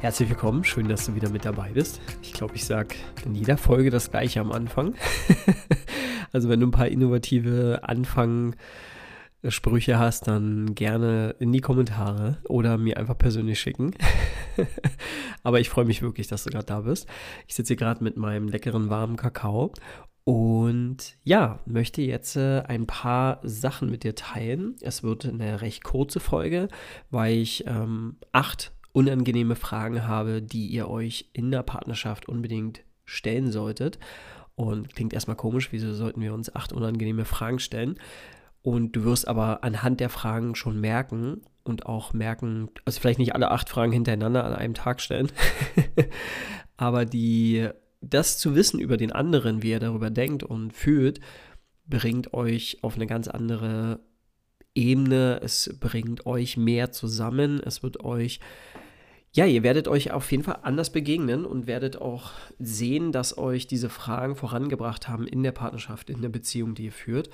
Herzlich willkommen, schön, dass du wieder mit dabei bist. Ich glaube, ich sage in jeder Folge das gleiche am Anfang. also wenn du ein paar innovative Anfangsprüche hast, dann gerne in die Kommentare oder mir einfach persönlich schicken. Aber ich freue mich wirklich, dass du gerade da bist. Ich sitze hier gerade mit meinem leckeren warmen Kakao und ja, möchte jetzt äh, ein paar Sachen mit dir teilen. Es wird eine recht kurze Folge, weil ich ähm, acht unangenehme Fragen habe, die ihr euch in der Partnerschaft unbedingt stellen solltet. Und klingt erstmal komisch, wieso sollten wir uns acht unangenehme Fragen stellen? Und du wirst aber anhand der Fragen schon merken und auch merken, also vielleicht nicht alle acht Fragen hintereinander an einem Tag stellen, aber die, das zu wissen über den anderen, wie er darüber denkt und fühlt, bringt euch auf eine ganz andere Ebene. Es bringt euch mehr zusammen. Es wird euch ja, ihr werdet euch auf jeden Fall anders begegnen und werdet auch sehen, dass euch diese Fragen vorangebracht haben in der Partnerschaft, in der Beziehung, die ihr führt.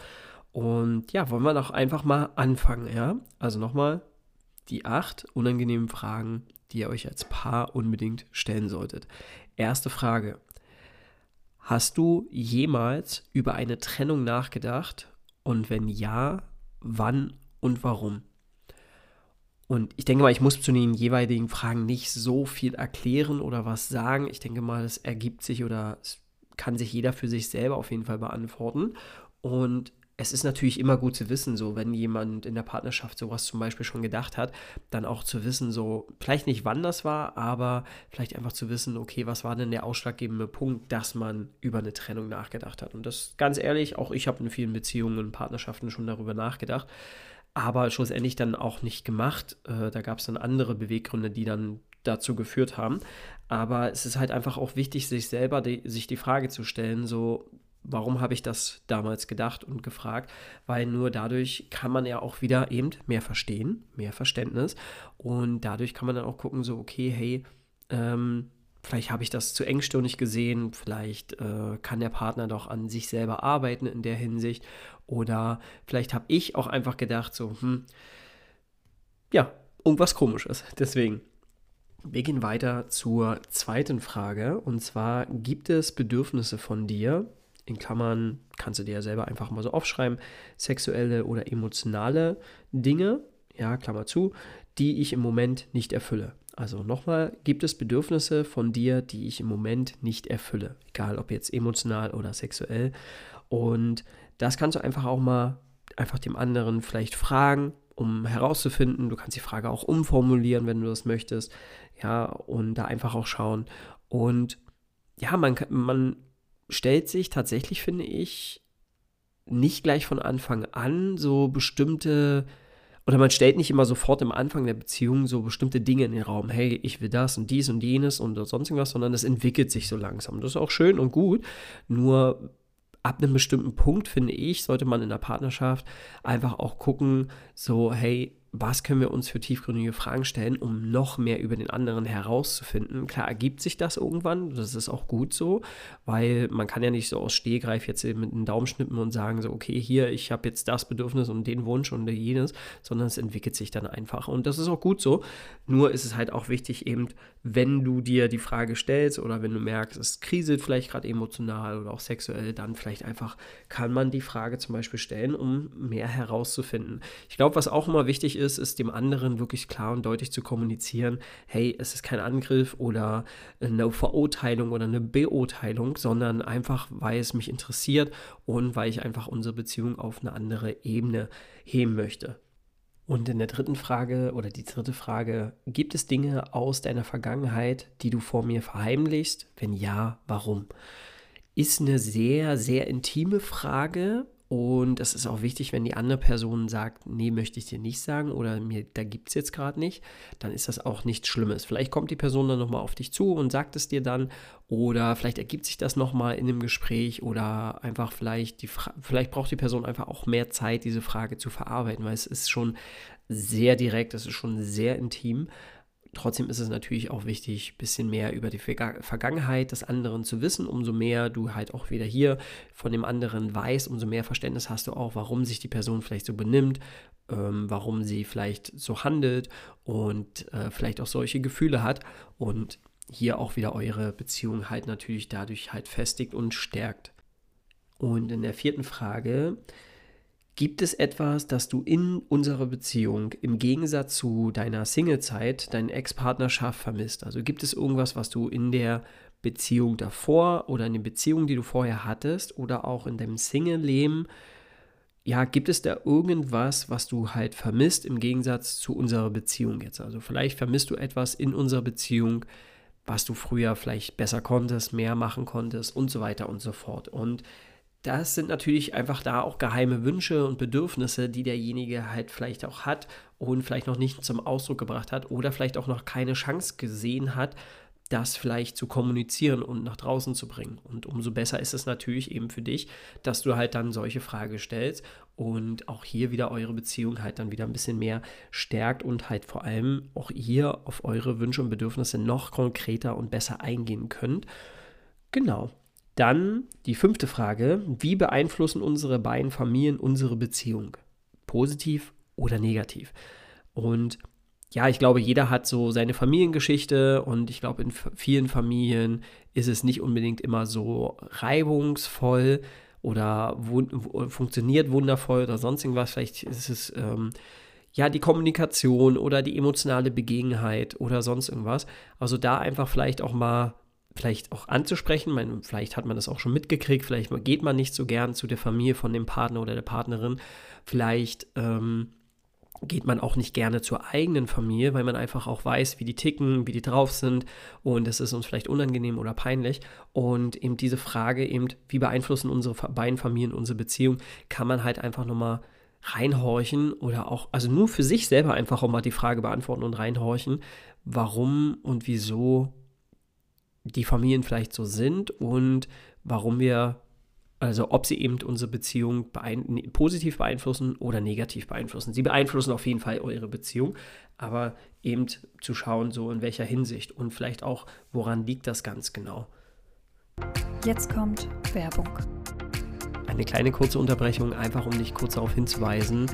Und ja, wollen wir doch einfach mal anfangen, ja? Also nochmal die acht unangenehmen Fragen, die ihr euch als Paar unbedingt stellen solltet. Erste Frage. Hast du jemals über eine Trennung nachgedacht? Und wenn ja, wann und warum? Und ich denke mal, ich muss zu den jeweiligen Fragen nicht so viel erklären oder was sagen. Ich denke mal, es ergibt sich oder kann sich jeder für sich selber auf jeden Fall beantworten. Und es ist natürlich immer gut zu wissen, so wenn jemand in der Partnerschaft sowas zum Beispiel schon gedacht hat, dann auch zu wissen, so vielleicht nicht wann das war, aber vielleicht einfach zu wissen, okay, was war denn der ausschlaggebende Punkt, dass man über eine Trennung nachgedacht hat. Und das ganz ehrlich, auch ich habe in vielen Beziehungen und Partnerschaften schon darüber nachgedacht aber schlussendlich dann auch nicht gemacht. Äh, da gab es dann andere Beweggründe, die dann dazu geführt haben. Aber es ist halt einfach auch wichtig, sich selber die, sich die Frage zu stellen, so, warum habe ich das damals gedacht und gefragt? Weil nur dadurch kann man ja auch wieder eben mehr verstehen, mehr Verständnis. Und dadurch kann man dann auch gucken, so, okay, hey, ähm, vielleicht habe ich das zu engstirnig gesehen, vielleicht äh, kann der Partner doch an sich selber arbeiten in der Hinsicht. Oder vielleicht habe ich auch einfach gedacht, so, hm, ja, irgendwas komisches. Deswegen, wir gehen weiter zur zweiten Frage. Und zwar, gibt es Bedürfnisse von dir, in Klammern kannst du dir ja selber einfach mal so aufschreiben, sexuelle oder emotionale Dinge, ja, Klammer zu, die ich im Moment nicht erfülle. Also nochmal, gibt es Bedürfnisse von dir, die ich im Moment nicht erfülle, egal ob jetzt emotional oder sexuell. Und das kannst du einfach auch mal einfach dem anderen vielleicht fragen, um herauszufinden. Du kannst die Frage auch umformulieren, wenn du das möchtest. Ja, und da einfach auch schauen. Und ja, man, man stellt sich tatsächlich, finde ich, nicht gleich von Anfang an so bestimmte oder man stellt nicht immer sofort im Anfang der Beziehung so bestimmte Dinge in den Raum, hey, ich will das und dies und jenes und sonst irgendwas, sondern es entwickelt sich so langsam. Das ist auch schön und gut, nur ab einem bestimmten Punkt, finde ich, sollte man in der Partnerschaft einfach auch gucken, so, hey, was können wir uns für tiefgründige Fragen stellen, um noch mehr über den anderen herauszufinden. Klar ergibt sich das irgendwann, das ist auch gut so, weil man kann ja nicht so aus Stehgreif jetzt mit einem Daumen schnippen und sagen so, okay, hier, ich habe jetzt das Bedürfnis und den Wunsch und jenes, sondern es entwickelt sich dann einfach und das ist auch gut so. Nur ist es halt auch wichtig eben, wenn du dir die Frage stellst oder wenn du merkst, es kriselt vielleicht gerade emotional oder auch sexuell, dann vielleicht einfach kann man die Frage zum Beispiel stellen, um mehr herauszufinden. Ich glaube, was auch immer wichtig ist, ist, ist dem anderen wirklich klar und deutlich zu kommunizieren, hey, es ist kein Angriff oder eine Verurteilung oder eine Beurteilung, sondern einfach, weil es mich interessiert und weil ich einfach unsere Beziehung auf eine andere Ebene heben möchte. Und in der dritten Frage oder die dritte Frage, gibt es Dinge aus deiner Vergangenheit, die du vor mir verheimlichst? Wenn ja, warum? Ist eine sehr, sehr intime Frage Und es ist auch wichtig, wenn die andere Person sagt, nee, möchte ich dir nicht sagen oder mir, da gibt es jetzt gerade nicht, dann ist das auch nichts Schlimmes. Vielleicht kommt die Person dann nochmal auf dich zu und sagt es dir dann oder vielleicht ergibt sich das nochmal in einem Gespräch oder einfach vielleicht, die vielleicht braucht die Person einfach auch mehr Zeit, diese Frage zu verarbeiten, weil es ist schon sehr direkt, es ist schon sehr intim. Trotzdem ist es natürlich auch wichtig, ein bisschen mehr über die Vergangenheit des anderen zu wissen. Umso mehr du halt auch wieder hier von dem anderen weißt, umso mehr Verständnis hast du auch, warum sich die Person vielleicht so benimmt, ähm, warum sie vielleicht so handelt und äh, vielleicht auch solche Gefühle hat. Und hier auch wieder eure Beziehung halt natürlich dadurch halt festigt und stärkt. Und in der vierten Frage, Gibt es etwas, das du in unserer Beziehung im Gegensatz zu deiner Singlezeit, deiner Ex-Partnerschaft vermisst? Also gibt es irgendwas, was du in der Beziehung davor oder in den Beziehungen, die du vorher hattest oder auch in deinem Single-Leben, ja, gibt es da irgendwas, was du halt vermisst im Gegensatz zu unserer Beziehung jetzt? Also vielleicht vermisst du etwas in unserer Beziehung, was du früher vielleicht besser konntest, mehr machen konntest und so weiter und so fort. Und das sind natürlich einfach da auch geheime Wünsche und Bedürfnisse, die derjenige halt vielleicht auch hat und vielleicht noch nicht zum Ausdruck gebracht hat oder vielleicht auch noch keine Chance gesehen hat, das vielleicht zu kommunizieren und nach draußen zu bringen. Und umso besser ist es natürlich eben für dich, dass du halt dann solche Fragen stellst und auch hier wieder eure Beziehung halt dann wieder ein bisschen mehr stärkt und halt vor allem auch hier auf eure Wünsche und Bedürfnisse noch konkreter und besser eingehen könnt. Genau. Dann die fünfte Frage, wie beeinflussen unsere beiden Familien unsere Beziehung? Positiv oder negativ? Und ja, ich glaube, jeder hat so seine Familiengeschichte und ich glaube, in vielen Familien ist es nicht unbedingt immer so reibungsvoll oder wun funktioniert wundervoll oder sonst irgendwas. Vielleicht ist es ähm, ja die Kommunikation oder die emotionale Begegenheit oder sonst irgendwas. Also da einfach vielleicht auch mal vielleicht auch anzusprechen. Meine, vielleicht hat man das auch schon mitgekriegt, vielleicht geht man nicht so gern zu der Familie von dem Partner oder der Partnerin. Vielleicht ähm, geht man auch nicht gerne zur eigenen Familie, weil man einfach auch weiß, wie die ticken, wie die drauf sind und es ist uns vielleicht unangenehm oder peinlich. Und eben diese Frage eben, wie beeinflussen unsere beiden Familien unsere Beziehung, kann man halt einfach nochmal reinhorchen oder auch, also nur für sich selber einfach auch mal die Frage beantworten und reinhorchen, warum und wieso die Familien vielleicht so sind und warum wir, also ob sie eben unsere Beziehung beein positiv beeinflussen oder negativ beeinflussen. Sie beeinflussen auf jeden Fall eure Beziehung, aber eben zu schauen, so in welcher Hinsicht und vielleicht auch, woran liegt das ganz genau. Jetzt kommt Werbung. Eine kleine kurze Unterbrechung, einfach um dich kurz darauf hinzuweisen,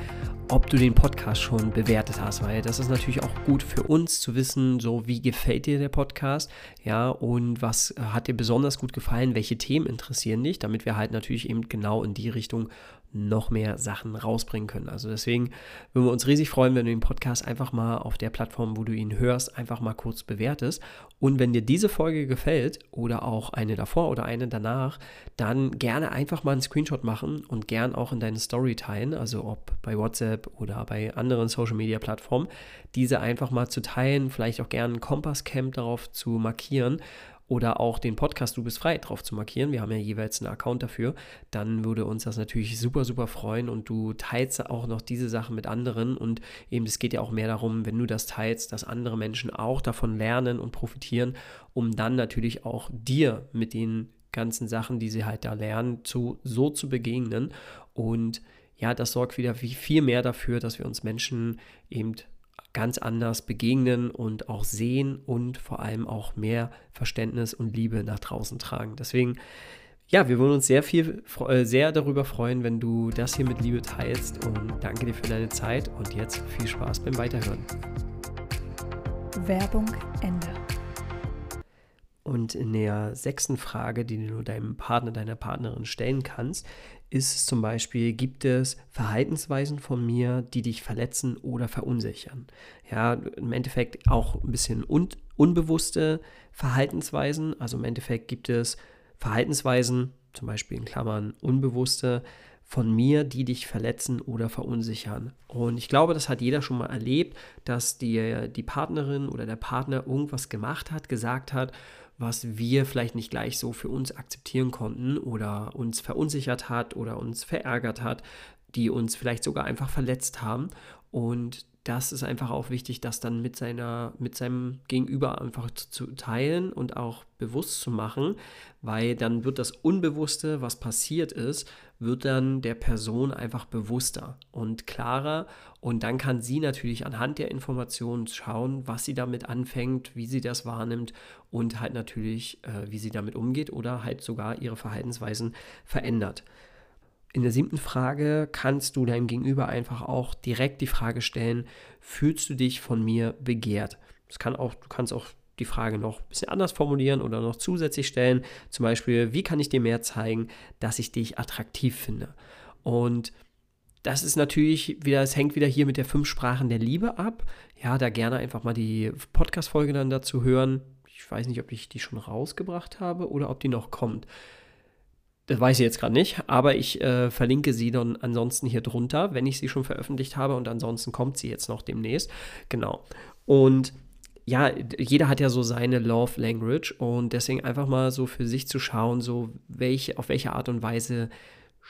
ob du den Podcast schon bewertet hast, weil das ist natürlich auch gut für uns zu wissen, so wie gefällt dir der Podcast, ja, und was hat dir besonders gut gefallen, welche Themen interessieren dich, damit wir halt natürlich eben genau in die Richtung noch mehr Sachen rausbringen können. Also deswegen würden wir uns riesig freuen, wenn du den Podcast einfach mal auf der Plattform, wo du ihn hörst, einfach mal kurz bewertest. Und wenn dir diese Folge gefällt oder auch eine davor oder eine danach, dann gerne einfach mal einen Screenshot machen und gern auch in deine Story teilen, also ob bei WhatsApp oder bei anderen Social Media Plattformen, diese einfach mal zu teilen, vielleicht auch gerne ein Kompasscamp darauf zu markieren oder auch den Podcast Du bist frei drauf zu markieren. Wir haben ja jeweils einen Account dafür. Dann würde uns das natürlich super, super freuen und du teilst auch noch diese Sachen mit anderen und eben es geht ja auch mehr darum, wenn du das teilst, dass andere Menschen auch davon lernen und profitieren, um dann natürlich auch dir mit den ganzen Sachen, die sie halt da lernen, zu, so zu begegnen und ja, das sorgt wieder viel mehr dafür, dass wir uns Menschen eben ganz anders begegnen und auch sehen und vor allem auch mehr Verständnis und Liebe nach draußen tragen. Deswegen, ja, wir würden uns sehr viel, äh, sehr darüber freuen, wenn du das hier mit Liebe teilst und danke dir für deine Zeit und jetzt viel Spaß beim Weiterhören. Werbung Ende. Und in der sechsten Frage, die du deinem Partner, deiner Partnerin stellen kannst, ist zum Beispiel, gibt es Verhaltensweisen von mir, die dich verletzen oder verunsichern? Ja, im Endeffekt auch ein bisschen un unbewusste Verhaltensweisen. Also im Endeffekt gibt es Verhaltensweisen, zum Beispiel in Klammern unbewusste von mir, die dich verletzen oder verunsichern. Und ich glaube, das hat jeder schon mal erlebt, dass die, die Partnerin oder der Partner irgendwas gemacht hat, gesagt hat, was wir vielleicht nicht gleich so für uns akzeptieren konnten oder uns verunsichert hat oder uns verärgert hat, die uns vielleicht sogar einfach verletzt haben. Und das ist einfach auch wichtig, das dann mit seiner, mit seinem Gegenüber einfach zu, teilen und auch bewusst zu machen, weil dann wird das Unbewusste, was passiert ist, wird dann der Person einfach bewusster und klarer und dann kann sie natürlich anhand der Informationen schauen, was sie damit anfängt, wie sie das wahrnimmt und halt natürlich, äh, wie sie damit umgeht oder halt sogar ihre Verhaltensweisen verändert. In der siebten Frage kannst du deinem Gegenüber einfach auch direkt die Frage stellen, fühlst du dich von mir begehrt? Das kann auch, du kannst auch die Frage noch ein bisschen anders formulieren oder noch zusätzlich stellen. Zum Beispiel, wie kann ich dir mehr zeigen, dass ich dich attraktiv finde? Und das ist natürlich wieder, es hängt wieder hier mit der fünf Sprachen der Liebe ab. Ja, da gerne einfach mal die Podcast-Folge dann dazu hören. Ich weiß nicht, ob ich die schon rausgebracht habe oder ob die noch kommt. Das weiß ich jetzt gerade nicht, aber ich äh, verlinke sie dann ansonsten hier drunter, wenn ich sie schon veröffentlicht habe und ansonsten kommt sie jetzt noch demnächst. Genau. Und ja, jeder hat ja so seine Love Language und deswegen einfach mal so für sich zu schauen, so welche, auf welche Art und Weise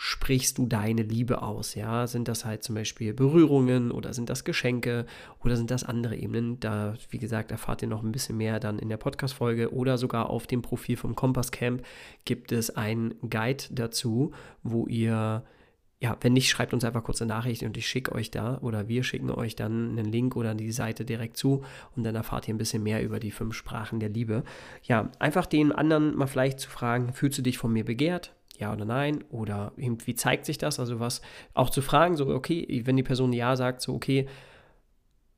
sprichst du deine Liebe aus? Ja, sind das halt zum Beispiel Berührungen oder sind das Geschenke oder sind das andere Ebenen? Da, wie gesagt, erfahrt ihr noch ein bisschen mehr dann in der Podcast-Folge oder sogar auf dem Profil vom Kompass Camp gibt es einen Guide dazu, wo ihr ja, wenn nicht, schreibt uns einfach kurz eine Nachricht und ich schicke euch da oder wir schicken euch dann einen Link oder die Seite direkt zu und dann erfahrt ihr ein bisschen mehr über die fünf Sprachen der Liebe. Ja, einfach den anderen mal vielleicht zu fragen, fühlst du dich von mir begehrt? Ja oder nein oder wie zeigt sich das? Also was auch zu fragen, so okay, wenn die Person ja sagt, so okay,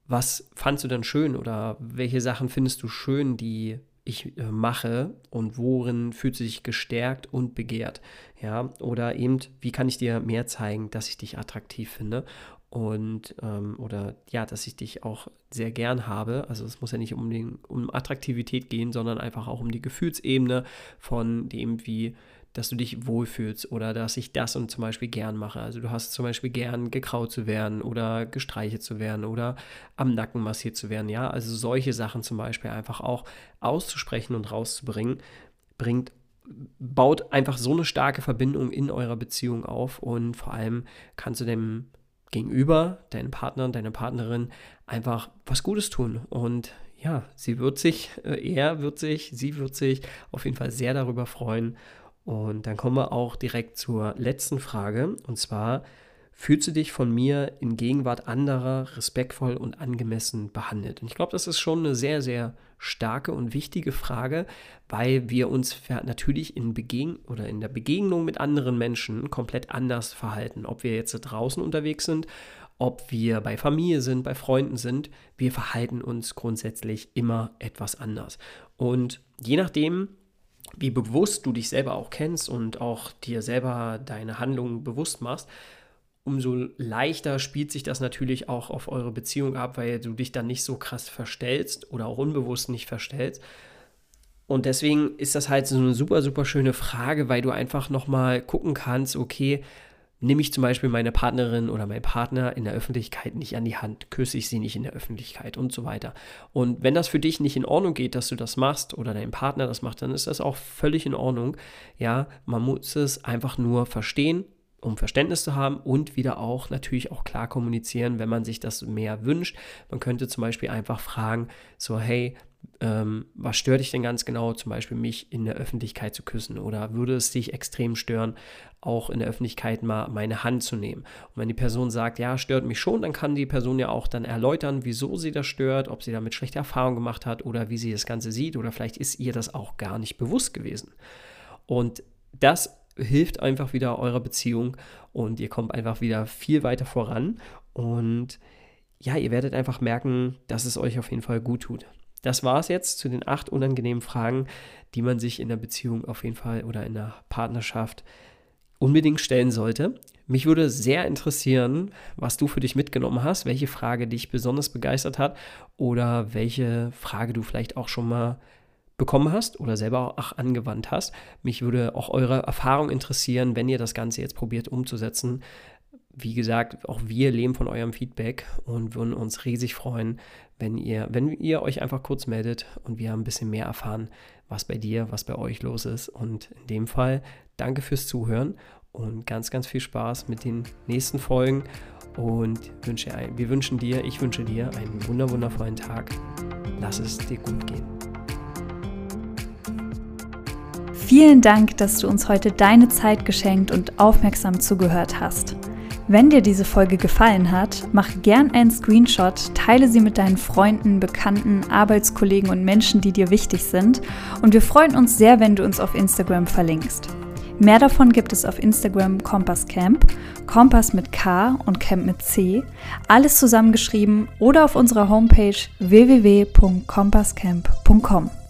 was fandst du denn schön oder welche Sachen findest du schön, die ich äh, mache und worin fühlst du dich gestärkt und begehrt, ja, oder eben, wie kann ich dir mehr zeigen, dass ich dich attraktiv finde und ähm, oder ja, dass ich dich auch sehr gern habe. Also es muss ja nicht um, den, um Attraktivität gehen, sondern einfach auch um die Gefühlsebene von dem, wie dass du dich wohlfühlst oder dass ich das und zum Beispiel gern mache. Also du hast zum Beispiel gern gekraut zu werden oder gestreichelt zu werden oder am Nacken massiert zu werden. Ja, also solche Sachen zum Beispiel einfach auch auszusprechen und rauszubringen, bringt baut einfach so eine starke Verbindung in eurer Beziehung auf und vor allem kannst du dem Gegenüber, deinen Partner, deiner Partnerin einfach was Gutes tun und ja, sie wird sich, äh, er wird sich, sie wird sich auf jeden Fall sehr darüber freuen und dann kommen wir auch direkt zur letzten Frage. Und zwar, fühlst du dich von mir in Gegenwart anderer respektvoll und angemessen behandelt? Und ich glaube, das ist schon eine sehr, sehr starke und wichtige Frage, weil wir uns natürlich in, Begeg oder in der Begegnung mit anderen Menschen komplett anders verhalten. Ob wir jetzt draußen unterwegs sind, ob wir bei Familie sind, bei Freunden sind, wir verhalten uns grundsätzlich immer etwas anders. Und je nachdem, wie bewusst du dich selber auch kennst und auch dir selber deine Handlungen bewusst machst, umso leichter spielt sich das natürlich auch auf eure Beziehung ab, weil du dich dann nicht so krass verstellst oder auch unbewusst nicht verstellst. Und deswegen ist das halt so eine super, super schöne Frage, weil du einfach nochmal gucken kannst, okay, nehme ich zum Beispiel meine Partnerin oder meinen Partner in der Öffentlichkeit nicht an die Hand, küsse ich sie nicht in der Öffentlichkeit und so weiter. Und wenn das für dich nicht in Ordnung geht, dass du das machst oder dein Partner das macht, dann ist das auch völlig in Ordnung. Ja, man muss es einfach nur verstehen, um Verständnis zu haben und wieder auch natürlich auch klar kommunizieren, wenn man sich das mehr wünscht. Man könnte zum Beispiel einfach fragen, so hey, ähm, was stört dich denn ganz genau, zum Beispiel mich in der Öffentlichkeit zu küssen? Oder würde es dich extrem stören, auch in der Öffentlichkeit mal meine Hand zu nehmen? Und wenn die Person sagt, ja, stört mich schon, dann kann die Person ja auch dann erläutern, wieso sie das stört, ob sie damit schlechte Erfahrungen gemacht hat oder wie sie das Ganze sieht oder vielleicht ist ihr das auch gar nicht bewusst gewesen. Und das hilft einfach wieder eurer Beziehung und ihr kommt einfach wieder viel weiter voran und ja, ihr werdet einfach merken, dass es euch auf jeden Fall gut tut. Das war es jetzt zu den acht unangenehmen Fragen, die man sich in der Beziehung auf jeden Fall oder in der Partnerschaft unbedingt stellen sollte. Mich würde sehr interessieren, was du für dich mitgenommen hast, welche Frage dich besonders begeistert hat oder welche Frage du vielleicht auch schon mal bekommen hast oder selber auch angewandt hast. Mich würde auch eure Erfahrung interessieren, wenn ihr das Ganze jetzt probiert umzusetzen. Wie gesagt, auch wir leben von eurem Feedback und würden uns riesig freuen, wenn ihr, wenn ihr euch einfach kurz meldet und wir ein bisschen mehr erfahren, was bei dir, was bei euch los ist. Und in dem Fall danke fürs Zuhören und ganz, ganz viel Spaß mit den nächsten Folgen. Und wünsche, wir wünschen dir, ich wünsche dir einen wunder, wundervollen Tag. Lass es dir gut gehen. Vielen Dank, dass du uns heute deine Zeit geschenkt und aufmerksam zugehört hast. Wenn dir diese Folge gefallen hat, mach gern einen Screenshot, teile sie mit deinen Freunden, Bekannten, Arbeitskollegen und Menschen, die dir wichtig sind. Und wir freuen uns sehr, wenn du uns auf Instagram verlinkst. Mehr davon gibt es auf Instagram Kompass Camp, Kompass mit K und Camp mit C, alles zusammengeschrieben oder auf unserer Homepage www.kompasscamp.com.